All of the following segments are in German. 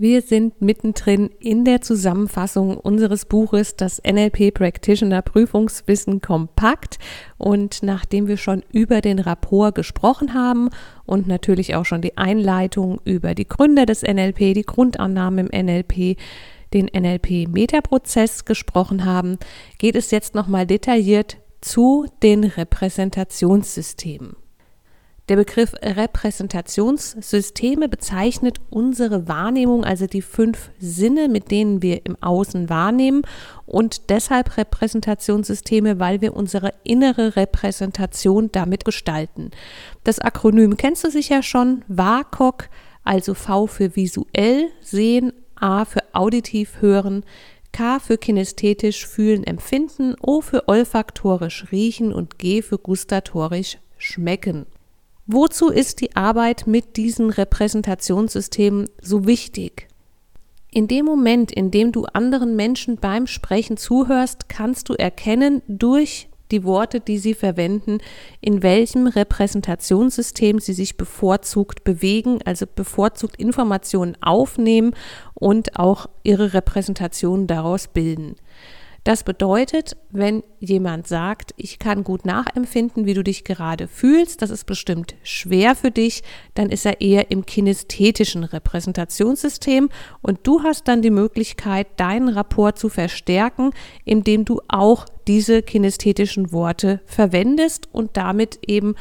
Wir sind mittendrin in der Zusammenfassung unseres Buches Das NLP Practitioner Prüfungswissen kompakt und nachdem wir schon über den Rapport gesprochen haben und natürlich auch schon die Einleitung über die Gründer des NLP, die Grundannahmen im NLP, den NLP Metaprozess gesprochen haben, geht es jetzt nochmal detailliert zu den Repräsentationssystemen. Der Begriff Repräsentationssysteme bezeichnet unsere Wahrnehmung, also die fünf Sinne, mit denen wir im Außen wahrnehmen und deshalb Repräsentationssysteme, weil wir unsere innere Repräsentation damit gestalten. Das Akronym kennst du sicher schon, WAKOK, also V für visuell sehen, A für auditiv hören, K für kinästhetisch fühlen, empfinden, O für olfaktorisch riechen und G für gustatorisch schmecken. Wozu ist die Arbeit mit diesen Repräsentationssystemen so wichtig? In dem Moment, in dem du anderen Menschen beim Sprechen zuhörst, kannst du erkennen durch die Worte, die sie verwenden, in welchem Repräsentationssystem sie sich bevorzugt bewegen, also bevorzugt Informationen aufnehmen und auch ihre Repräsentation daraus bilden. Das bedeutet, wenn jemand sagt, ich kann gut nachempfinden, wie du dich gerade fühlst, das ist bestimmt schwer für dich, dann ist er eher im kinästhetischen Repräsentationssystem und du hast dann die Möglichkeit, deinen Rapport zu verstärken, indem du auch diese kinästhetischen Worte verwendest und damit eben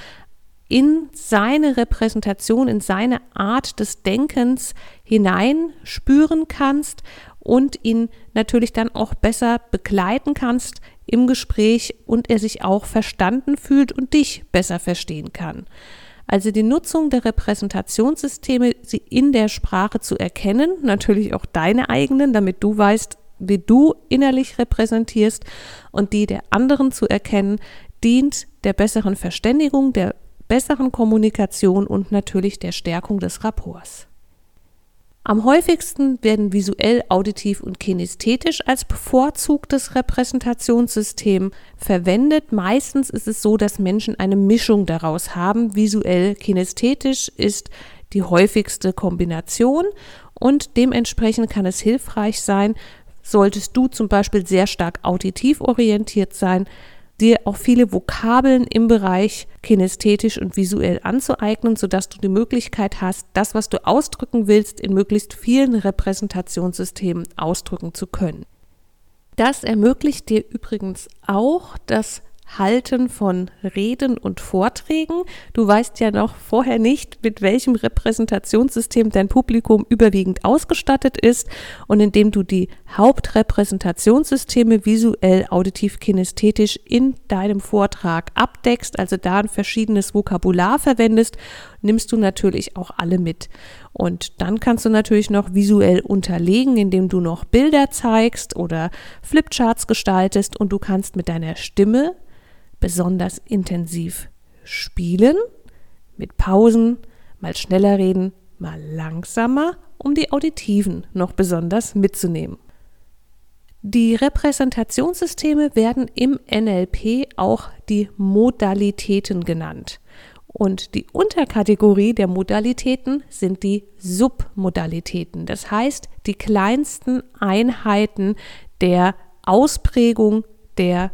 in seine Repräsentation, in seine Art des Denkens hineinspüren kannst und ihn natürlich dann auch besser begleiten kannst im Gespräch und er sich auch verstanden fühlt und dich besser verstehen kann. Also die Nutzung der Repräsentationssysteme, sie in der Sprache zu erkennen, natürlich auch deine eigenen, damit du weißt, wie du innerlich repräsentierst und die der anderen zu erkennen, dient der besseren Verständigung, der besseren Kommunikation und natürlich der Stärkung des Rapports. Am häufigsten werden visuell, auditiv und kinästhetisch als bevorzugtes Repräsentationssystem verwendet. Meistens ist es so, dass Menschen eine Mischung daraus haben. Visuell, kinästhetisch ist die häufigste Kombination und dementsprechend kann es hilfreich sein, solltest du zum Beispiel sehr stark auditiv orientiert sein, dir auch viele Vokabeln im Bereich kinästhetisch und visuell anzueignen, sodass du die Möglichkeit hast, das, was du ausdrücken willst, in möglichst vielen Repräsentationssystemen ausdrücken zu können. Das ermöglicht dir übrigens auch das Halten von Reden und Vorträgen. Du weißt ja noch vorher nicht, mit welchem Repräsentationssystem dein Publikum überwiegend ausgestattet ist und indem du die Hauptrepräsentationssysteme visuell, auditiv, kinästhetisch in deinem Vortrag abdeckst, also da ein verschiedenes Vokabular verwendest, nimmst du natürlich auch alle mit. Und dann kannst du natürlich noch visuell unterlegen, indem du noch Bilder zeigst oder Flipcharts gestaltest und du kannst mit deiner Stimme besonders intensiv spielen, mit Pausen, mal schneller reden, mal langsamer, um die Auditiven noch besonders mitzunehmen. Die Repräsentationssysteme werden im NLP auch die Modalitäten genannt. Und die Unterkategorie der Modalitäten sind die Submodalitäten, das heißt die kleinsten Einheiten der Ausprägung der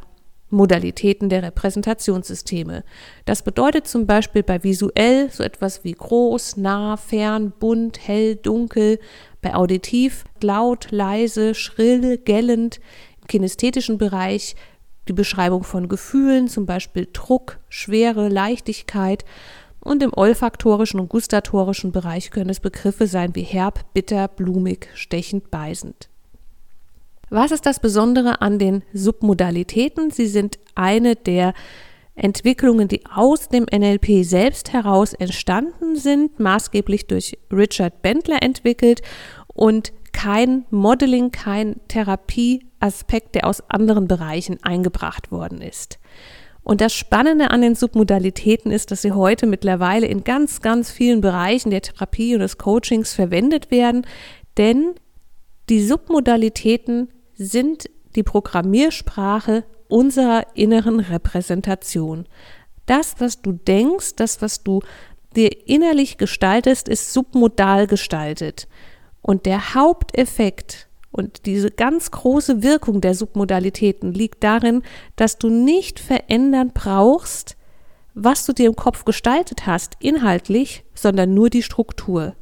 Modalitäten der Repräsentationssysteme. Das bedeutet zum Beispiel bei visuell so etwas wie groß, nah, fern, bunt, hell, dunkel, bei auditiv laut, leise, schrill, gellend, im kinästhetischen Bereich die Beschreibung von Gefühlen, zum Beispiel Druck, Schwere, Leichtigkeit und im olfaktorischen und gustatorischen Bereich können es Begriffe sein wie herb, bitter, blumig, stechend, beißend. Was ist das Besondere an den Submodalitäten? Sie sind eine der Entwicklungen, die aus dem NLP selbst heraus entstanden sind, maßgeblich durch Richard Bentler entwickelt und kein Modeling, kein Therapieaspekt, der aus anderen Bereichen eingebracht worden ist. Und das Spannende an den Submodalitäten ist, dass sie heute mittlerweile in ganz, ganz vielen Bereichen der Therapie und des Coachings verwendet werden, denn die Submodalitäten sind die Programmiersprache unserer inneren Repräsentation. Das, was du denkst, das, was du dir innerlich gestaltest, ist submodal gestaltet. Und der Haupteffekt und diese ganz große Wirkung der Submodalitäten liegt darin, dass du nicht verändern brauchst, was du dir im Kopf gestaltet hast, inhaltlich, sondern nur die Struktur.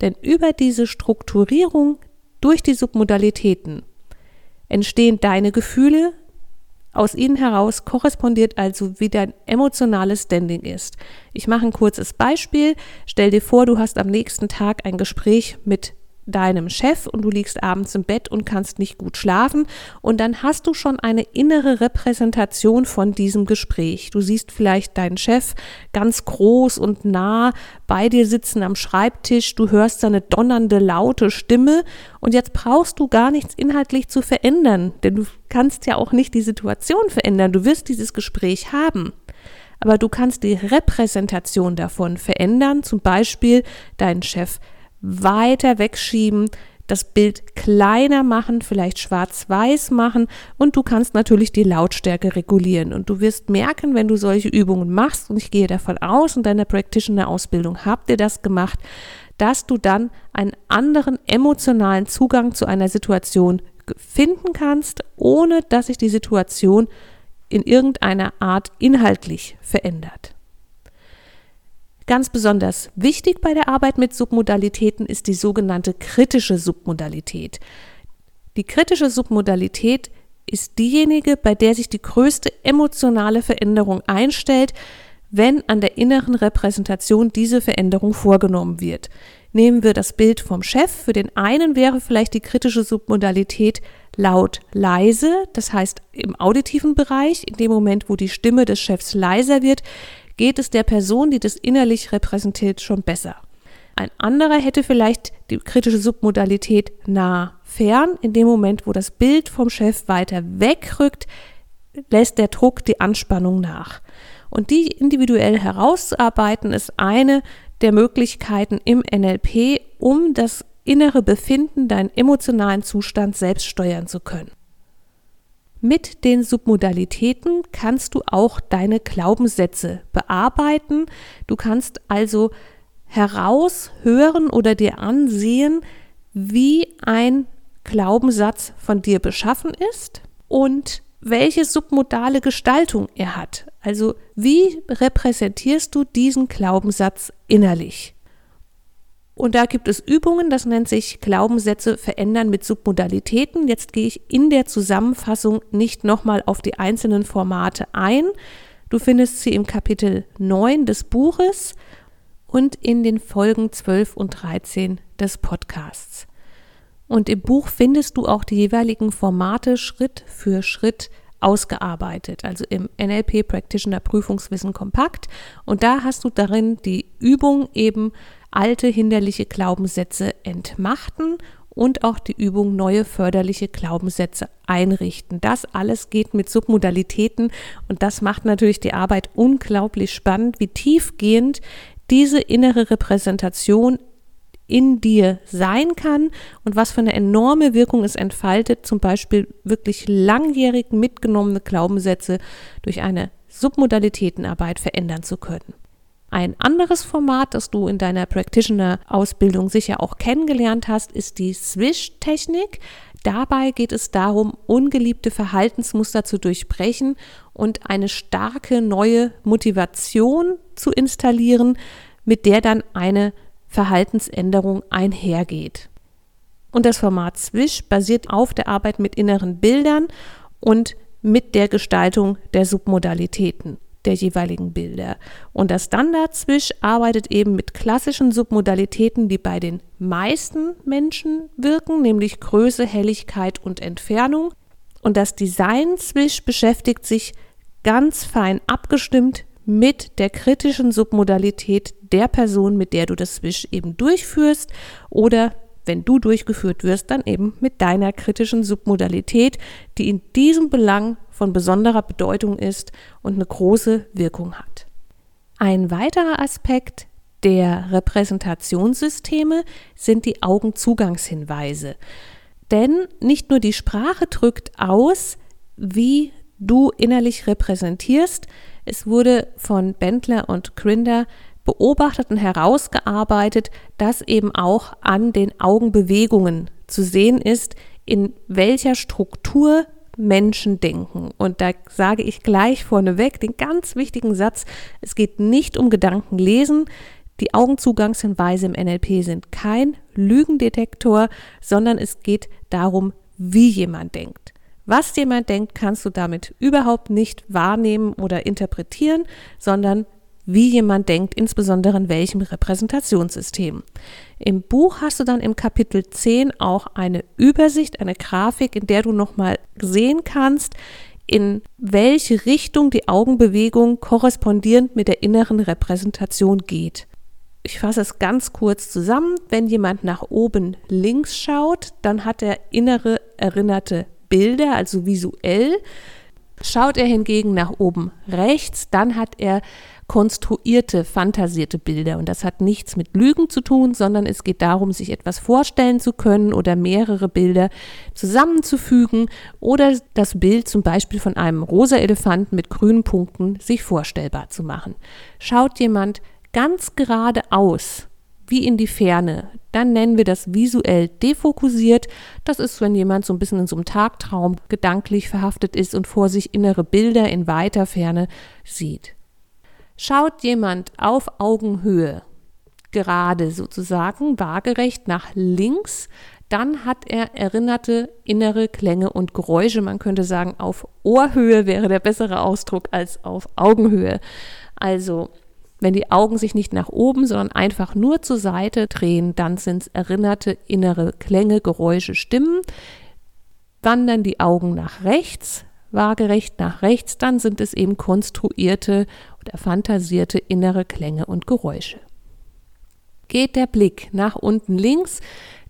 Denn über diese Strukturierung durch die Submodalitäten entstehen deine Gefühle, aus ihnen heraus korrespondiert also, wie dein emotionales Standing ist. Ich mache ein kurzes Beispiel. Stell dir vor, du hast am nächsten Tag ein Gespräch mit deinem Chef und du liegst abends im Bett und kannst nicht gut schlafen und dann hast du schon eine innere Repräsentation von diesem Gespräch. Du siehst vielleicht deinen Chef ganz groß und nah bei dir sitzen am Schreibtisch, du hörst seine donnernde, laute Stimme und jetzt brauchst du gar nichts inhaltlich zu verändern, denn du kannst ja auch nicht die Situation verändern, du wirst dieses Gespräch haben aber du kannst die Repräsentation davon verändern, zum Beispiel deinen Chef weiter wegschieben, das Bild kleiner machen, vielleicht schwarz-weiß machen und du kannst natürlich die Lautstärke regulieren. Und du wirst merken, wenn du solche Übungen machst, und ich gehe davon aus, in deiner Practitioner-Ausbildung habt ihr das gemacht, dass du dann einen anderen emotionalen Zugang zu einer Situation finden kannst, ohne dass sich die Situation in irgendeiner Art inhaltlich verändert. Ganz besonders wichtig bei der Arbeit mit Submodalitäten ist die sogenannte kritische Submodalität. Die kritische Submodalität ist diejenige, bei der sich die größte emotionale Veränderung einstellt, wenn an der inneren Repräsentation diese Veränderung vorgenommen wird. Nehmen wir das Bild vom Chef. Für den einen wäre vielleicht die kritische Submodalität laut leise, das heißt im auditiven Bereich, in dem Moment, wo die Stimme des Chefs leiser wird, geht es der Person, die das innerlich repräsentiert, schon besser. Ein anderer hätte vielleicht die kritische Submodalität nah fern. In dem Moment, wo das Bild vom Chef weiter wegrückt, lässt der Druck die Anspannung nach. Und die individuell herauszuarbeiten, ist eine der Möglichkeiten im NLP, um das innere Befinden, deinen emotionalen Zustand selbst steuern zu können. Mit den Submodalitäten kannst du auch deine Glaubenssätze bearbeiten. Du kannst also heraushören oder dir ansehen, wie ein Glaubenssatz von dir beschaffen ist und welche submodale Gestaltung er hat. Also wie repräsentierst du diesen Glaubenssatz innerlich? Und da gibt es Übungen, das nennt sich Glaubenssätze verändern mit Submodalitäten. Jetzt gehe ich in der Zusammenfassung nicht nochmal auf die einzelnen Formate ein. Du findest sie im Kapitel 9 des Buches und in den Folgen 12 und 13 des Podcasts. Und im Buch findest du auch die jeweiligen Formate Schritt für Schritt ausgearbeitet, also im NLP Practitioner Prüfungswissen kompakt. Und da hast du darin die Übung eben alte hinderliche Glaubenssätze entmachten und auch die Übung neue förderliche Glaubenssätze einrichten. Das alles geht mit Submodalitäten und das macht natürlich die Arbeit unglaublich spannend, wie tiefgehend diese innere Repräsentation in dir sein kann und was für eine enorme Wirkung es entfaltet, zum Beispiel wirklich langjährig mitgenommene Glaubenssätze durch eine Submodalitätenarbeit verändern zu können. Ein anderes Format, das du in deiner Practitioner-Ausbildung sicher auch kennengelernt hast, ist die Swish-Technik. Dabei geht es darum, ungeliebte Verhaltensmuster zu durchbrechen und eine starke neue Motivation zu installieren, mit der dann eine Verhaltensänderung einhergeht. Und das Format Swish basiert auf der Arbeit mit inneren Bildern und mit der Gestaltung der Submodalitäten der jeweiligen Bilder. Und das Standard-Swish arbeitet eben mit klassischen Submodalitäten, die bei den meisten Menschen wirken, nämlich Größe, Helligkeit und Entfernung. Und das Design-Swish beschäftigt sich ganz fein abgestimmt mit der kritischen Submodalität der Person, mit der du das Swish eben durchführst oder wenn du durchgeführt wirst, dann eben mit deiner kritischen Submodalität, die in diesem Belang von besonderer Bedeutung ist und eine große Wirkung hat. Ein weiterer Aspekt der Repräsentationssysteme sind die Augenzugangshinweise. Denn nicht nur die Sprache drückt aus, wie du innerlich repräsentierst, es wurde von Bentler und Grinder beobachtet und herausgearbeitet, dass eben auch an den Augenbewegungen zu sehen ist, in welcher Struktur Menschen denken. Und da sage ich gleich vorneweg den ganz wichtigen Satz, es geht nicht um Gedankenlesen. Die Augenzugangshinweise im NLP sind kein Lügendetektor, sondern es geht darum, wie jemand denkt. Was jemand denkt, kannst du damit überhaupt nicht wahrnehmen oder interpretieren, sondern wie jemand denkt, insbesondere in welchem Repräsentationssystem. Im Buch hast du dann im Kapitel 10 auch eine Übersicht, eine Grafik, in der du nochmal sehen kannst, in welche Richtung die Augenbewegung korrespondierend mit der inneren Repräsentation geht. Ich fasse es ganz kurz zusammen. Wenn jemand nach oben links schaut, dann hat er innere erinnerte Bilder, also visuell. Schaut er hingegen nach oben rechts, dann hat er konstruierte, fantasierte Bilder. Und das hat nichts mit Lügen zu tun, sondern es geht darum, sich etwas vorstellen zu können oder mehrere Bilder zusammenzufügen oder das Bild zum Beispiel von einem rosa Elefanten mit grünen Punkten sich vorstellbar zu machen. Schaut jemand ganz geradeaus, wie in die Ferne, dann nennen wir das visuell defokussiert. Das ist, wenn jemand so ein bisschen in so einem Tagtraum gedanklich verhaftet ist und vor sich innere Bilder in weiter Ferne sieht. Schaut jemand auf Augenhöhe, gerade sozusagen, waagerecht nach links, dann hat er erinnerte innere Klänge und Geräusche. Man könnte sagen, auf Ohrhöhe wäre der bessere Ausdruck als auf Augenhöhe. Also, wenn die Augen sich nicht nach oben, sondern einfach nur zur Seite drehen, dann sind es erinnerte innere Klänge, Geräusche, Stimmen. Wandern die Augen nach rechts, waagerecht nach rechts, dann sind es eben konstruierte oder fantasierte innere Klänge und Geräusche. Geht der Blick nach unten links,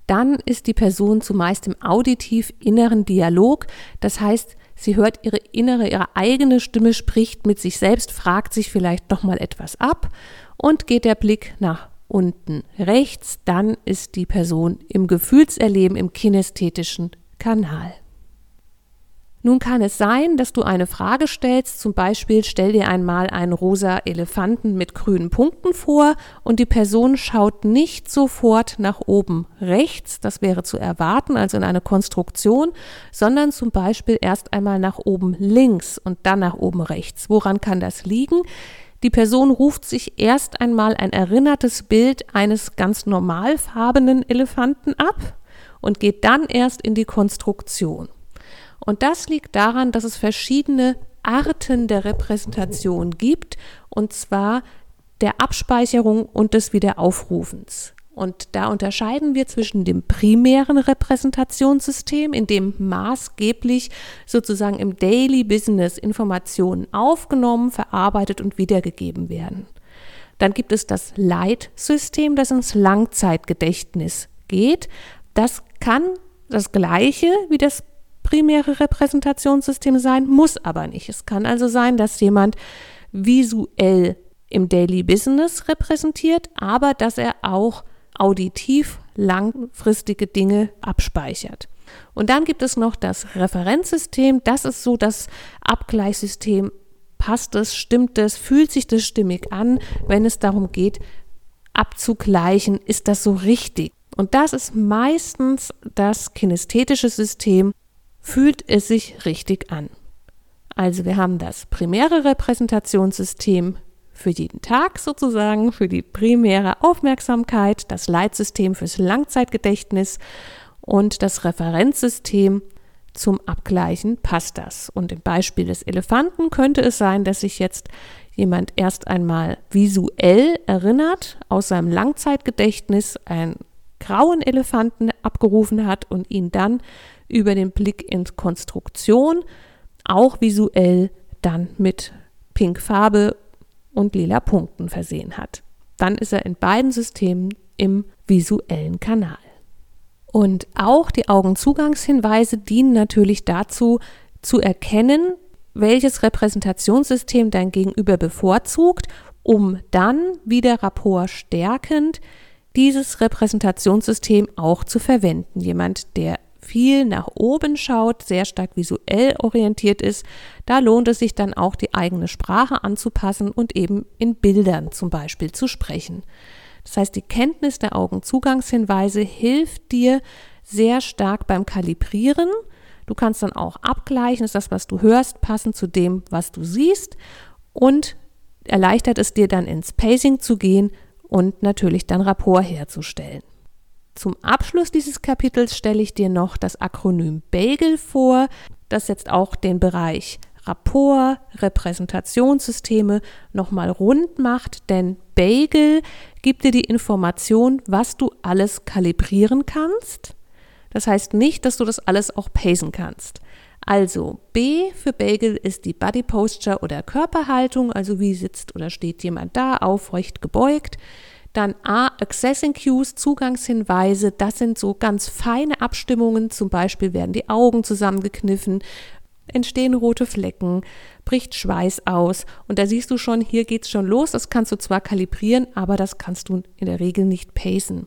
dann ist die Person zumeist im auditiv inneren Dialog, das heißt, sie hört ihre innere, ihre eigene Stimme spricht mit sich selbst, fragt sich vielleicht noch mal etwas ab und geht der Blick nach unten rechts, dann ist die Person im Gefühlserleben im kinästhetischen Kanal. Nun kann es sein, dass du eine Frage stellst, zum Beispiel stell dir einmal einen rosa Elefanten mit grünen Punkten vor und die Person schaut nicht sofort nach oben rechts, das wäre zu erwarten, also in eine Konstruktion, sondern zum Beispiel erst einmal nach oben links und dann nach oben rechts. Woran kann das liegen? Die Person ruft sich erst einmal ein erinnertes Bild eines ganz normalfarbenen Elefanten ab und geht dann erst in die Konstruktion. Und das liegt daran, dass es verschiedene Arten der Repräsentation gibt, und zwar der Abspeicherung und des Wiederaufrufens. Und da unterscheiden wir zwischen dem primären Repräsentationssystem, in dem maßgeblich sozusagen im Daily Business Informationen aufgenommen, verarbeitet und wiedergegeben werden. Dann gibt es das Leitsystem, das ins Langzeitgedächtnis geht. Das kann das gleiche wie das primäre Repräsentationssystem sein, muss aber nicht. Es kann also sein, dass jemand visuell im Daily Business repräsentiert, aber dass er auch auditiv langfristige Dinge abspeichert. Und dann gibt es noch das Referenzsystem. Das ist so das Abgleichssystem. Passt es, stimmt es, fühlt sich das stimmig an, wenn es darum geht, abzugleichen, ist das so richtig? Und das ist meistens das kinästhetische System, fühlt es sich richtig an. Also wir haben das primäre Repräsentationssystem für jeden Tag sozusagen, für die primäre Aufmerksamkeit, das Leitsystem fürs Langzeitgedächtnis und das Referenzsystem zum Abgleichen passt das. Und im Beispiel des Elefanten könnte es sein, dass sich jetzt jemand erst einmal visuell erinnert, aus seinem Langzeitgedächtnis einen grauen Elefanten abgerufen hat und ihn dann über den Blick in Konstruktion, auch visuell dann mit Pinkfarbe und lila Punkten versehen hat. Dann ist er in beiden Systemen im visuellen Kanal. Und auch die Augenzugangshinweise dienen natürlich dazu, zu erkennen, welches Repräsentationssystem dein Gegenüber bevorzugt, um dann wieder rapport stärkend dieses Repräsentationssystem auch zu verwenden. Jemand, der viel nach oben schaut, sehr stark visuell orientiert ist, da lohnt es sich dann auch die eigene Sprache anzupassen und eben in Bildern zum Beispiel zu sprechen. Das heißt, die Kenntnis der Augenzugangshinweise hilft dir sehr stark beim Kalibrieren. Du kannst dann auch abgleichen, ist das, was du hörst, passend zu dem, was du siehst und erleichtert es dir dann ins Pacing zu gehen und natürlich dann Rapport herzustellen. Zum Abschluss dieses Kapitels stelle ich dir noch das Akronym BAGEL vor, das jetzt auch den Bereich Rapport, Repräsentationssysteme nochmal rund macht, denn Bagel gibt dir die Information, was du alles kalibrieren kannst. Das heißt nicht, dass du das alles auch pacen kannst. Also B für Bagel ist die Body Posture oder Körperhaltung, also wie sitzt oder steht jemand da, aufrecht gebeugt. Dann A, Accessing Cues, Zugangshinweise, das sind so ganz feine Abstimmungen, zum Beispiel werden die Augen zusammengekniffen, entstehen rote Flecken, bricht Schweiß aus. Und da siehst du schon, hier geht's schon los, das kannst du zwar kalibrieren, aber das kannst du in der Regel nicht pacen.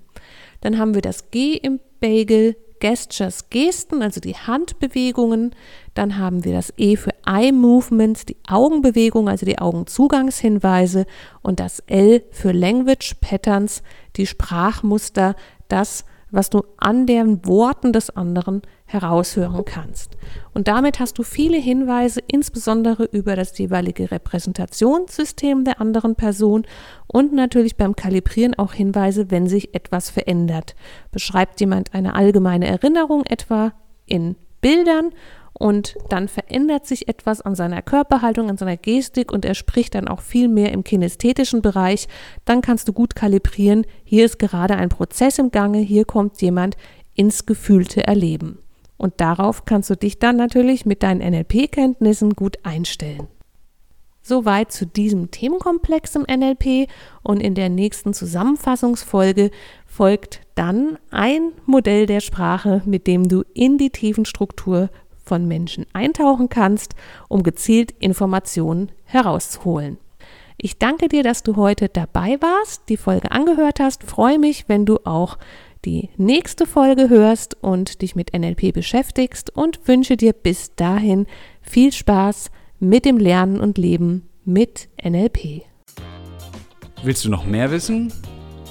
Dann haben wir das G im Bagel, Gestures, Gesten, also die Handbewegungen. Dann haben wir das E für Eye Movements, die Augenbewegung, also die Augenzugangshinweise. Und das L für Language Patterns, die Sprachmuster, das, was du an den Worten des anderen heraushören kannst. Und damit hast du viele Hinweise, insbesondere über das jeweilige Repräsentationssystem der anderen Person und natürlich beim Kalibrieren auch Hinweise, wenn sich etwas verändert. Beschreibt jemand eine allgemeine Erinnerung etwa in Bildern und dann verändert sich etwas an seiner Körperhaltung, an seiner Gestik und er spricht dann auch viel mehr im kinästhetischen Bereich, dann kannst du gut kalibrieren, hier ist gerade ein Prozess im Gange, hier kommt jemand ins gefühlte Erleben. Und darauf kannst du dich dann natürlich mit deinen NLP-Kenntnissen gut einstellen. Soweit zu diesem Themenkomplex im NLP und in der nächsten Zusammenfassungsfolge folgt dann ein Modell der Sprache, mit dem du in die Tiefenstruktur von Menschen eintauchen kannst, um gezielt Informationen herauszuholen. Ich danke dir, dass du heute dabei warst, die Folge angehört hast. Freue mich, wenn du auch die nächste Folge hörst und dich mit NLP beschäftigst und wünsche dir bis dahin viel Spaß mit dem Lernen und Leben mit NLP. Willst du noch mehr wissen?